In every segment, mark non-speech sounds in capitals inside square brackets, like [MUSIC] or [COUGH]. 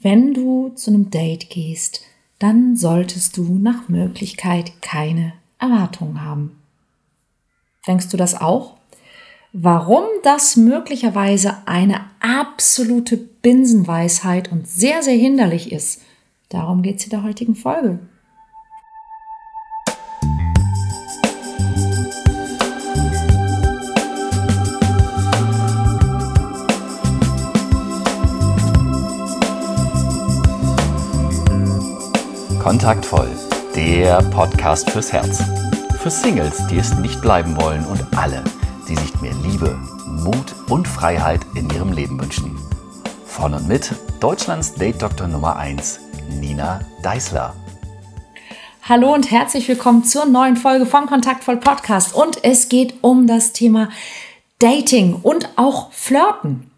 wenn du zu einem Date gehst, dann solltest du nach Möglichkeit keine Erwartungen haben. Denkst du das auch? Warum das möglicherweise eine absolute Binsenweisheit und sehr, sehr hinderlich ist, darum geht es in der heutigen Folge. Kontaktvoll, der Podcast fürs Herz. Für Singles, die es nicht bleiben wollen und alle, die sich mehr Liebe, Mut und Freiheit in ihrem Leben wünschen. Von und mit Deutschlands Date-Doktor Nummer 1, Nina Deißler. Hallo und herzlich willkommen zur neuen Folge vom Kontaktvoll Podcast. Und es geht um das Thema Dating und auch Flirten.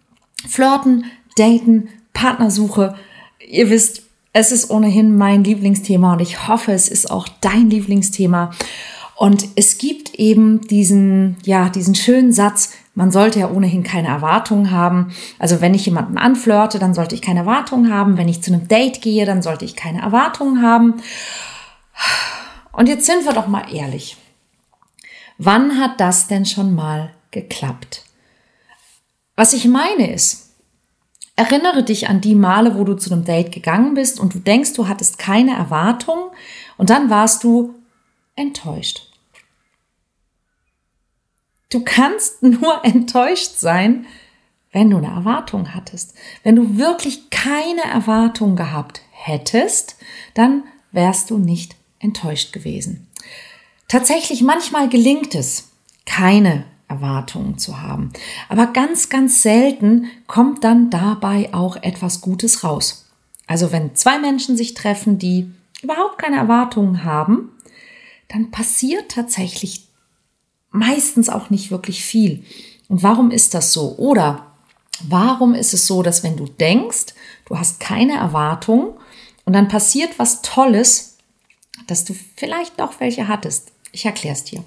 Flirten, Daten, Partnersuche. Ihr wisst, es ist ohnehin mein Lieblingsthema und ich hoffe, es ist auch dein Lieblingsthema. Und es gibt eben diesen, ja, diesen schönen Satz, man sollte ja ohnehin keine Erwartungen haben. Also wenn ich jemanden anflirte, dann sollte ich keine Erwartungen haben. Wenn ich zu einem Date gehe, dann sollte ich keine Erwartungen haben. Und jetzt sind wir doch mal ehrlich. Wann hat das denn schon mal geklappt? Was ich meine ist, Erinnere dich an die Male, wo du zu einem Date gegangen bist und du denkst, du hattest keine Erwartung und dann warst du enttäuscht. Du kannst [LAUGHS] nur enttäuscht sein, wenn du eine Erwartung hattest. Wenn du wirklich keine Erwartung gehabt hättest, dann wärst du nicht enttäuscht gewesen. Tatsächlich, manchmal gelingt es, keine Erwartungen zu haben. Aber ganz, ganz selten kommt dann dabei auch etwas Gutes raus. Also wenn zwei Menschen sich treffen, die überhaupt keine Erwartungen haben, dann passiert tatsächlich meistens auch nicht wirklich viel. Und warum ist das so? Oder warum ist es so, dass wenn du denkst, du hast keine Erwartungen und dann passiert was Tolles, dass du vielleicht doch welche hattest? Ich erkläre es dir.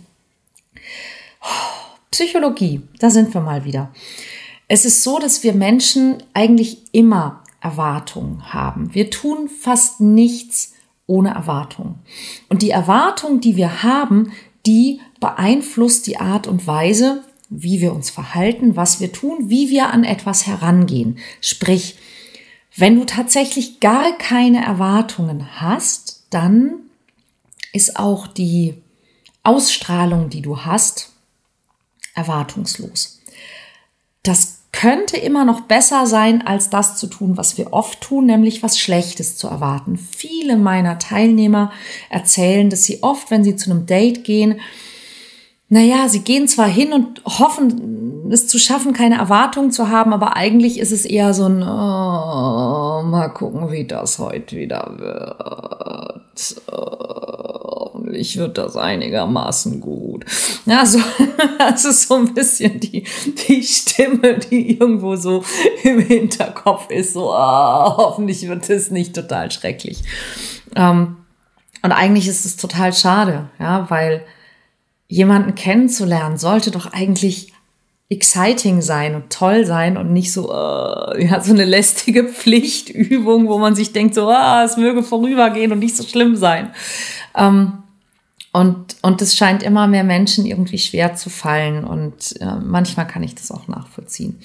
Psychologie, da sind wir mal wieder. Es ist so, dass wir Menschen eigentlich immer Erwartungen haben. Wir tun fast nichts ohne Erwartung. Und die Erwartung, die wir haben, die beeinflusst die Art und Weise, wie wir uns verhalten, was wir tun, wie wir an etwas herangehen. Sprich, wenn du tatsächlich gar keine Erwartungen hast, dann ist auch die Ausstrahlung, die du hast, erwartungslos. Das könnte immer noch besser sein, als das zu tun, was wir oft tun, nämlich was Schlechtes zu erwarten. Viele meiner Teilnehmer erzählen, dass sie oft, wenn sie zu einem Date gehen, naja, sie gehen zwar hin und hoffen, es zu schaffen, keine Erwartungen zu haben, aber eigentlich ist es eher so ein, oh, mal gucken, wie das heute wieder wird. Hoffentlich wird das einigermaßen gut. Ja, so, [LAUGHS] das ist so ein bisschen die, die Stimme, die irgendwo so im Hinterkopf ist, so, oh, hoffentlich wird es nicht total schrecklich. Ähm, und eigentlich ist es total schade, ja, weil jemanden kennenzulernen sollte doch eigentlich exciting sein und toll sein und nicht so, äh, ja, so eine lästige Pflichtübung, wo man sich denkt, so, ah, es möge vorübergehen und nicht so schlimm sein. Ähm, und, und es scheint immer mehr Menschen irgendwie schwer zu fallen und äh, manchmal kann ich das auch nachvollziehen.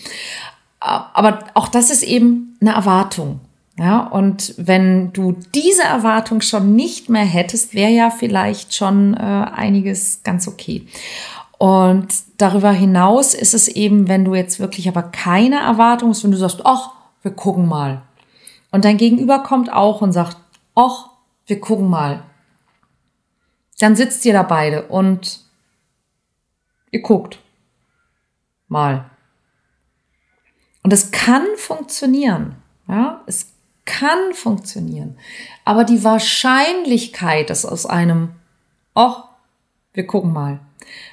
Aber auch das ist eben eine Erwartung. Ja, und wenn du diese Erwartung schon nicht mehr hättest, wäre ja vielleicht schon äh, einiges ganz okay. Und darüber hinaus ist es eben, wenn du jetzt wirklich aber keine Erwartung hast, wenn du sagst, ach, wir gucken mal. Und dein Gegenüber kommt auch und sagt, ach, wir gucken mal. Dann sitzt ihr da beide und ihr guckt mal. Und es kann funktionieren. Ja, es kann funktionieren. Aber die Wahrscheinlichkeit, dass aus einem, ach, wir gucken mal,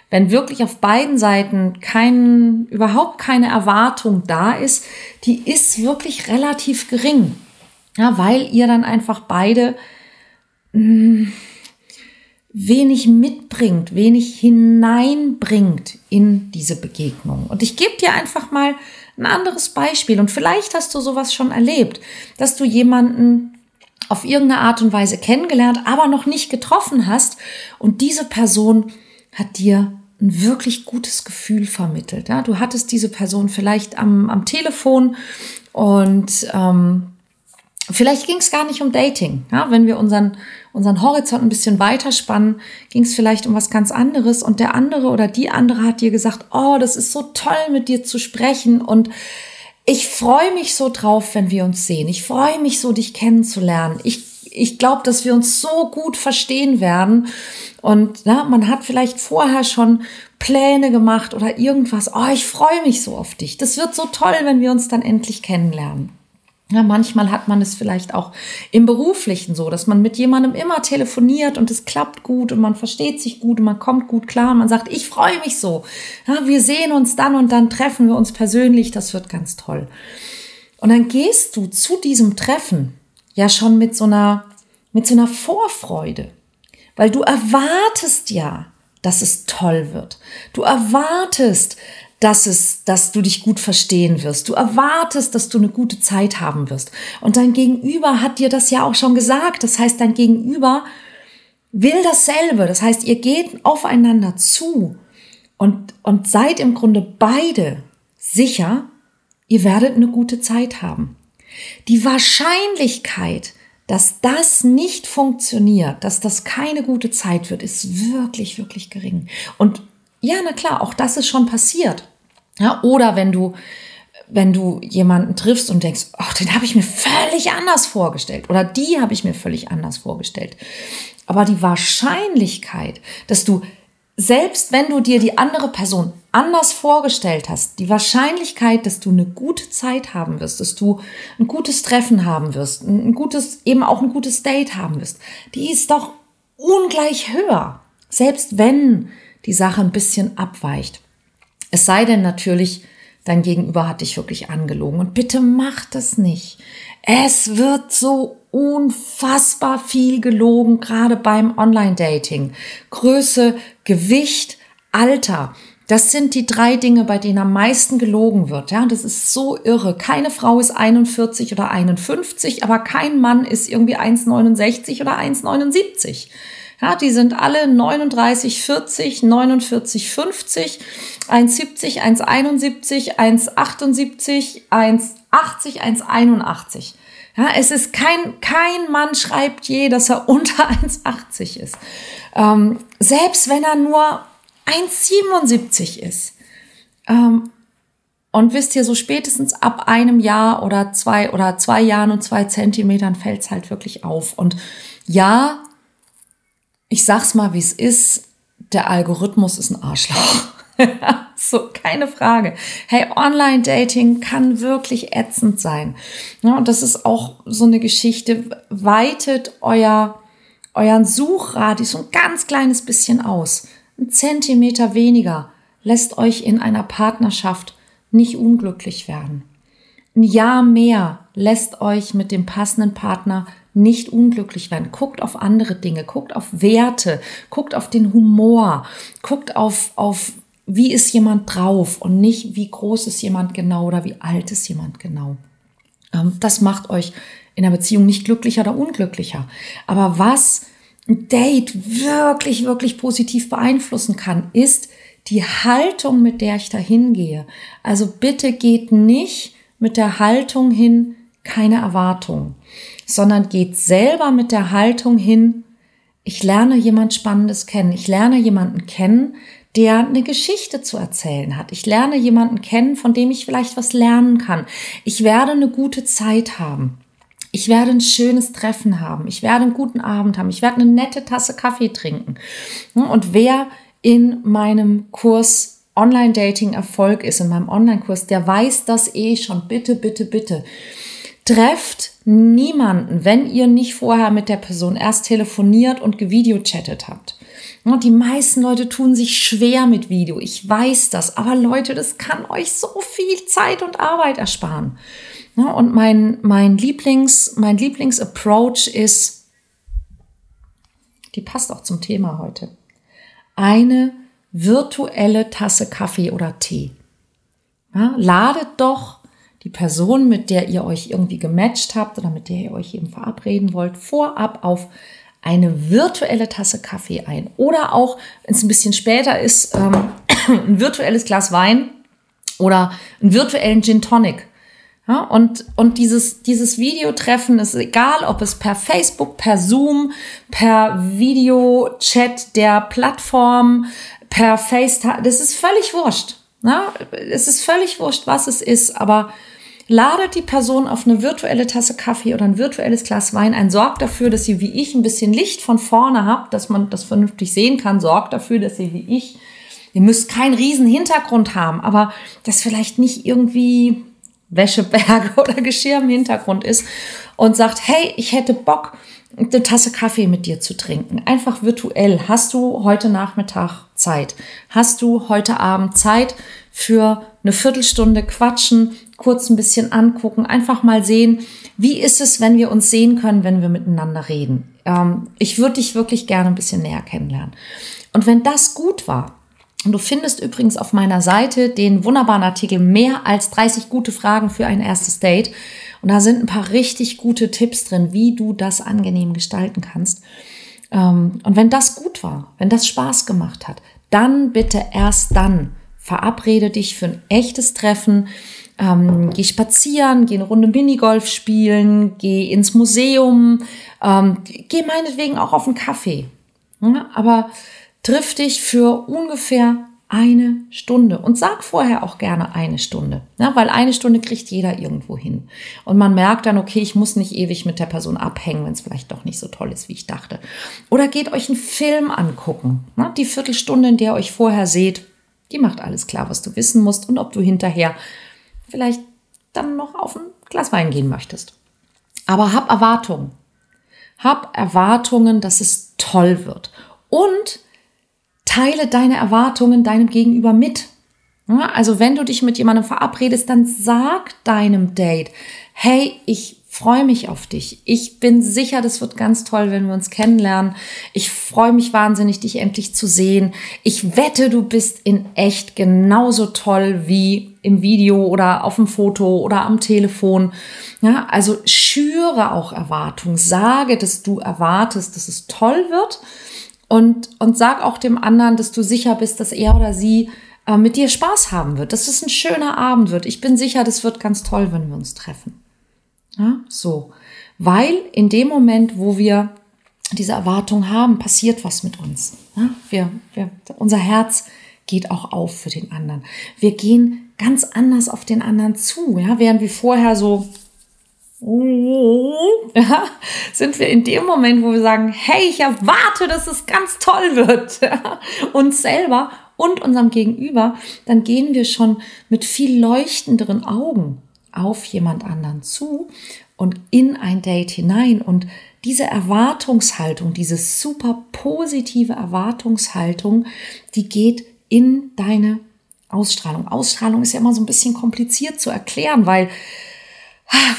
wenn wirklich auf beiden Seiten kein, überhaupt keine Erwartung da ist, die ist wirklich relativ gering. Ja, weil ihr dann einfach beide mh, hm, wenig mitbringt, wenig hineinbringt in diese Begegnung. Und ich gebe dir einfach mal ein anderes Beispiel. Und vielleicht hast du sowas schon erlebt, dass du jemanden auf irgendeine Art und Weise kennengelernt, aber noch nicht getroffen hast. Und diese Person hat dir ein wirklich gutes Gefühl vermittelt. Ja? Du hattest diese Person vielleicht am, am Telefon und ähm, vielleicht ging es gar nicht um Dating. Ja? Wenn wir unseren, unseren Horizont ein bisschen weiterspannen, ging es vielleicht um was ganz anderes und der andere oder die andere hat dir gesagt, oh, das ist so toll mit dir zu sprechen und ich freue mich so drauf, wenn wir uns sehen. Ich freue mich so, dich kennenzulernen. Ich, ich glaube, dass wir uns so gut verstehen werden. Und na, man hat vielleicht vorher schon Pläne gemacht oder irgendwas. Oh, ich freue mich so auf dich. Das wird so toll, wenn wir uns dann endlich kennenlernen. Ja, manchmal hat man es vielleicht auch im Beruflichen so, dass man mit jemandem immer telefoniert und es klappt gut und man versteht sich gut und man kommt gut klar und man sagt, ich freue mich so. Ja, wir sehen uns dann und dann treffen wir uns persönlich, das wird ganz toll. Und dann gehst du zu diesem Treffen ja schon mit so einer, mit so einer Vorfreude, weil du erwartest ja, dass es toll wird. Du erwartest, dass es, dass du dich gut verstehen wirst. Du erwartest, dass du eine gute Zeit haben wirst. Und dein Gegenüber hat dir das ja auch schon gesagt. Das heißt, dein Gegenüber will dasselbe. Das heißt, ihr geht aufeinander zu und, und seid im Grunde beide sicher, ihr werdet eine gute Zeit haben. Die Wahrscheinlichkeit, dass das nicht funktioniert, dass das keine gute Zeit wird, ist wirklich, wirklich gering. Und ja, na klar, auch das ist schon passiert. Ja, oder wenn du, wenn du jemanden triffst und denkst, ach, den habe ich mir völlig anders vorgestellt oder die habe ich mir völlig anders vorgestellt. Aber die Wahrscheinlichkeit, dass du selbst wenn du dir die andere Person anders vorgestellt hast, die Wahrscheinlichkeit, dass du eine gute Zeit haben wirst, dass du ein gutes Treffen haben wirst, ein gutes, eben auch ein gutes Date haben wirst, die ist doch ungleich höher. Selbst wenn die Sache ein bisschen abweicht. Es sei denn natürlich, dein Gegenüber hat dich wirklich angelogen. Und bitte mach das nicht. Es wird so unfassbar viel gelogen, gerade beim Online-Dating. Größe, Gewicht, Alter. Das sind die drei Dinge, bei denen am meisten gelogen wird. Ja, das ist so irre. Keine Frau ist 41 oder 51, aber kein Mann ist irgendwie 1,69 oder 1,79. Ja, die sind alle 39, 40, 49, 50, 1,70, 1,71, 1,78, 1,80, 1,81. Ja, es ist kein, kein Mann schreibt je, dass er [LAUGHS] unter 1,80 ist. Ähm, selbst wenn er nur 1,77 ist. Ähm, und wisst ihr, so spätestens ab einem Jahr oder zwei oder zwei Jahren und zwei Zentimetern fällt es halt wirklich auf. Und ja, ich sag's mal, wie es ist, der Algorithmus ist ein Arschloch. [LAUGHS] so, keine Frage. Hey, Online-Dating kann wirklich ätzend sein. Ja, und das ist auch so eine Geschichte. Weitet euer, euren Suchradius ein ganz kleines bisschen aus. Ein Zentimeter weniger lässt euch in einer Partnerschaft nicht unglücklich werden. Ein Jahr mehr lässt euch mit dem passenden Partner nicht unglücklich werden. Guckt auf andere Dinge, guckt auf Werte, guckt auf den Humor, guckt auf, auf wie ist jemand drauf und nicht wie groß ist jemand genau oder wie alt ist jemand genau. Ähm, das macht euch in der Beziehung nicht glücklicher oder unglücklicher. Aber was ein Date wirklich, wirklich positiv beeinflussen kann, ist die Haltung, mit der ich da hingehe. Also bitte geht nicht mit der Haltung hin, keine Erwartung sondern geht selber mit der Haltung hin, ich lerne jemand Spannendes kennen. Ich lerne jemanden kennen, der eine Geschichte zu erzählen hat. Ich lerne jemanden kennen, von dem ich vielleicht was lernen kann. Ich werde eine gute Zeit haben. Ich werde ein schönes Treffen haben. Ich werde einen guten Abend haben. Ich werde eine nette Tasse Kaffee trinken. Und wer in meinem Kurs Online-Dating Erfolg ist, in meinem Online-Kurs, der weiß das eh schon. Bitte, bitte, bitte. Trefft niemanden, wenn ihr nicht vorher mit der Person erst telefoniert und gevideochattet habt. Die meisten Leute tun sich schwer mit Video. Ich weiß das. Aber Leute, das kann euch so viel Zeit und Arbeit ersparen. Und mein, mein Lieblings, mein Lieblingsapproach ist, die passt auch zum Thema heute. Eine virtuelle Tasse Kaffee oder Tee. Ja, ladet doch die Person, mit der ihr euch irgendwie gematcht habt oder mit der ihr euch eben verabreden wollt, vorab auf eine virtuelle Tasse Kaffee ein. Oder auch, wenn es ein bisschen später ist, ähm, [CLEARS THROAT] ein virtuelles Glas Wein oder einen virtuellen Gin Tonic. Ja, und, und dieses, dieses Videotreffen ist egal, ob es per Facebook, per Zoom, per Videochat der Plattform, per FaceTime, das ist völlig wurscht. Ja, es ist völlig wurscht, was es ist, aber ladet die Person auf eine virtuelle Tasse Kaffee oder ein virtuelles Glas Wein ein, sorgt dafür, dass sie wie ich ein bisschen Licht von vorne habt, dass man das vernünftig sehen kann, sorgt dafür, dass sie wie ich, ihr müsst keinen riesen Hintergrund haben, aber das vielleicht nicht irgendwie Wäscheberge [LAUGHS] oder Geschirr im Hintergrund ist und sagt, hey, ich hätte Bock, eine Tasse Kaffee mit dir zu trinken. Einfach virtuell. Hast du heute Nachmittag Zeit? Hast du heute Abend Zeit für eine Viertelstunde quatschen, kurz ein bisschen angucken, einfach mal sehen, wie ist es, wenn wir uns sehen können, wenn wir miteinander reden. Ähm, ich würde dich wirklich gerne ein bisschen näher kennenlernen. Und wenn das gut war, und du findest übrigens auf meiner Seite den wunderbaren Artikel mehr als 30 gute Fragen für ein erstes Date. Und da sind ein paar richtig gute Tipps drin, wie du das angenehm gestalten kannst. Ähm, und wenn das gut war, wenn das Spaß gemacht hat, dann bitte erst dann verabrede dich für ein echtes Treffen. Ähm, geh spazieren, geh eine Runde Minigolf spielen, geh ins Museum, ähm, geh meinetwegen auch auf einen Kaffee. Ja, aber triff dich für ungefähr eine Stunde und sag vorher auch gerne eine Stunde, ja, weil eine Stunde kriegt jeder irgendwo hin. Und man merkt dann, okay, ich muss nicht ewig mit der Person abhängen, wenn es vielleicht doch nicht so toll ist, wie ich dachte. Oder geht euch einen Film angucken. Ja, die Viertelstunde, in der ihr euch vorher seht, die macht alles klar, was du wissen musst und ob du hinterher vielleicht dann noch auf ein Glas Wein gehen möchtest. Aber hab Erwartungen. Hab Erwartungen, dass es toll wird. Und teile deine Erwartungen deinem Gegenüber mit. Also wenn du dich mit jemandem verabredest, dann sag deinem Date, hey, ich freue mich auf dich. Ich bin sicher, das wird ganz toll, wenn wir uns kennenlernen. Ich freue mich wahnsinnig, dich endlich zu sehen. Ich wette, du bist in echt genauso toll wie im Video oder auf dem Foto oder am Telefon. Ja, also schüre auch Erwartung. Sage, dass du erwartest, dass es toll wird und, und sag auch dem anderen, dass du sicher bist, dass er oder sie äh, mit dir Spaß haben wird, dass es ein schöner Abend wird. Ich bin sicher, das wird ganz toll, wenn wir uns treffen. Ja, so. Weil in dem Moment, wo wir diese Erwartung haben, passiert was mit uns. Ja, wir, wir, unser Herz geht auch auf für den anderen. Wir gehen ganz anders auf den anderen zu. Ja, während wir vorher so [LAUGHS] ja, sind wir in dem Moment, wo wir sagen, hey, ich erwarte, dass es ganz toll wird, [LAUGHS] uns selber und unserem Gegenüber, dann gehen wir schon mit viel leuchtenderen Augen auf jemand anderen zu und in ein Date hinein. Und diese Erwartungshaltung, diese super positive Erwartungshaltung, die geht in deine Ausstrahlung. Ausstrahlung ist ja immer so ein bisschen kompliziert zu erklären, weil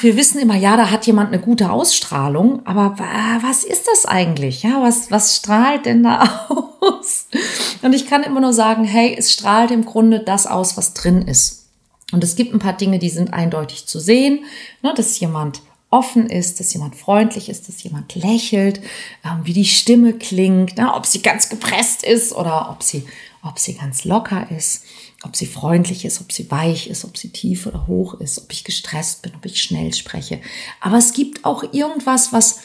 wir wissen immer, ja, da hat jemand eine gute Ausstrahlung, aber was ist das eigentlich? Ja, was, was strahlt denn da [LAUGHS] aus? Und ich kann immer nur sagen, hey, es strahlt im Grunde das aus, was drin ist. Und es gibt ein paar Dinge, die sind eindeutig zu sehen, ne, dass jemand offen ist, dass jemand freundlich ist, dass jemand lächelt, ähm, wie die Stimme klingt, ne, ob sie ganz gepresst ist oder ob sie, ob sie ganz locker ist ob sie freundlich ist, ob sie weich ist, ob sie tief oder hoch ist, ob ich gestresst bin, ob ich schnell spreche. Aber es gibt auch irgendwas, was,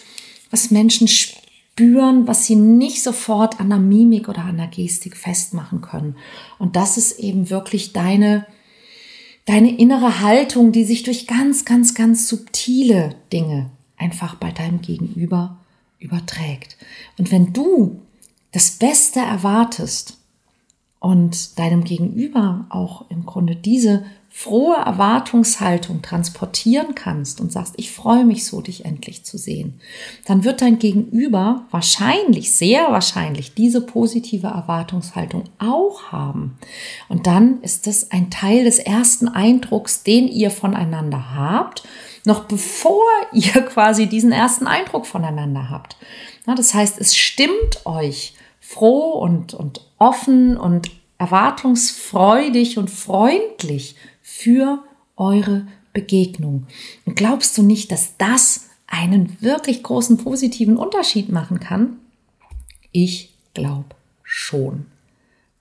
was Menschen spüren, was sie nicht sofort an der Mimik oder an der Gestik festmachen können. Und das ist eben wirklich deine, deine innere Haltung, die sich durch ganz, ganz, ganz subtile Dinge einfach bei deinem Gegenüber überträgt. Und wenn du das Beste erwartest, und deinem Gegenüber auch im Grunde diese frohe Erwartungshaltung transportieren kannst und sagst, ich freue mich so, dich endlich zu sehen, dann wird dein Gegenüber wahrscheinlich, sehr wahrscheinlich diese positive Erwartungshaltung auch haben. Und dann ist das ein Teil des ersten Eindrucks, den ihr voneinander habt, noch bevor ihr [LAUGHS] quasi diesen ersten Eindruck voneinander habt. das heißt, es stimmt euch froh und, und offen und erwartungsfreudig und freundlich für eure Begegnung. Und glaubst du nicht, dass das einen wirklich großen positiven Unterschied machen kann? Ich glaube schon.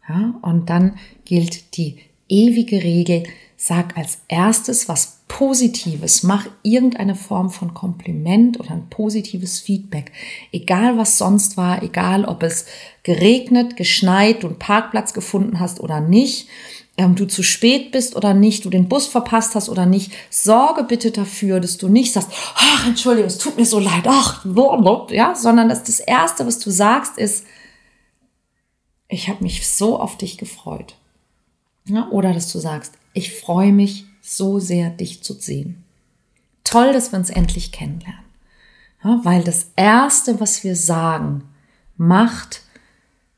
Ja, und dann gilt die ewige Regel, sag als erstes was Positives, mach irgendeine Form von Kompliment oder ein positives Feedback. Egal was sonst war, egal ob es geregnet, geschneit, du einen Parkplatz gefunden hast oder nicht, ähm, du zu spät bist oder nicht, du den Bus verpasst hast oder nicht, sorge bitte dafür, dass du nicht sagst, ach, Entschuldigung, es tut mir so leid, ach, ja, sondern dass das Erste, was du sagst, ist, ich habe mich so auf dich gefreut. Ja, oder dass du sagst, ich freue mich so sehr, dich zu sehen. Toll, dass wir uns endlich kennenlernen. Ja, weil das Erste, was wir sagen, macht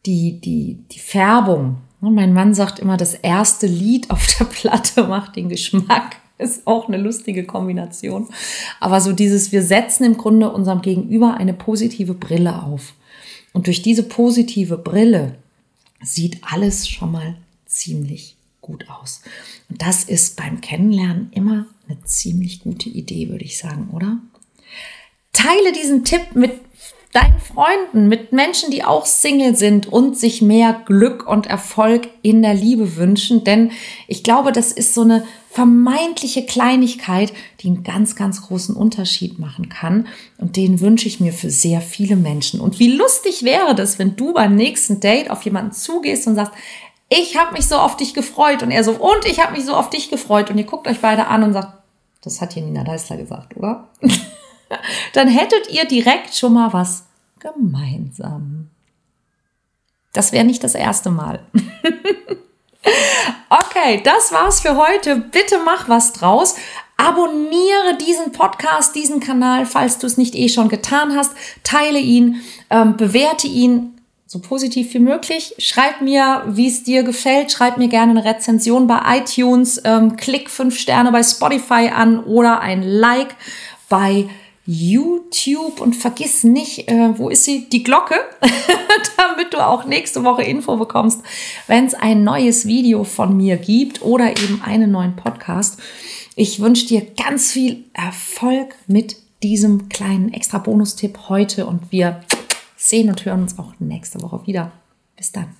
die, die, die Färbung. Ja, mein Mann sagt immer, das erste Lied auf der Platte [LAUGHS] macht den Geschmack. Ist auch eine lustige Kombination. Aber so dieses, wir setzen im Grunde unserem Gegenüber eine positive Brille auf. Und durch diese positive Brille sieht alles schon mal ziemlich gut aus. Und das ist beim Kennenlernen immer eine ziemlich gute Idee, würde ich sagen, oder? Teile diesen Tipp mit deinen Freunden, mit Menschen, die auch Single sind und sich mehr Glück und Erfolg in der Liebe wünschen. Denn ich glaube, das ist so eine vermeintliche Kleinigkeit, die einen ganz, ganz großen Unterschied machen kann. Und den wünsche ich mir für sehr viele Menschen. Und wie lustig wäre das, wenn du beim nächsten Date auf jemanden zugehst und sagst, ich habe mich so auf dich gefreut. Und er so, und ich habe mich so auf dich gefreut. Und ihr guckt euch beide an und sagt, das hat hier Nina Deißler gesagt, oder? [LAUGHS] Dann hättet ihr direkt schon mal was gemeinsam. Das wäre nicht das erste Mal. [LAUGHS] okay, das war's für heute. Bitte mach was draus. Abonniere diesen Podcast, diesen Kanal, falls du es nicht eh schon getan hast. Teile ihn, ähm, bewerte ihn so positiv wie möglich. Schreib mir, wie es dir gefällt. Schreib mir gerne eine Rezension bei iTunes. Ähm, klick fünf Sterne bei Spotify an oder ein Like bei YouTube und vergiss nicht, äh, wo ist sie? Die Glocke, [LAUGHS] damit du auch nächste Woche Info bekommst, wenn es ein neues Video von mir gibt oder eben einen neuen Podcast. Ich wünsche dir ganz viel Erfolg mit diesem kleinen extra Bonustipp heute und wir sehen und hören uns auch nächste Woche wieder. Bis dann.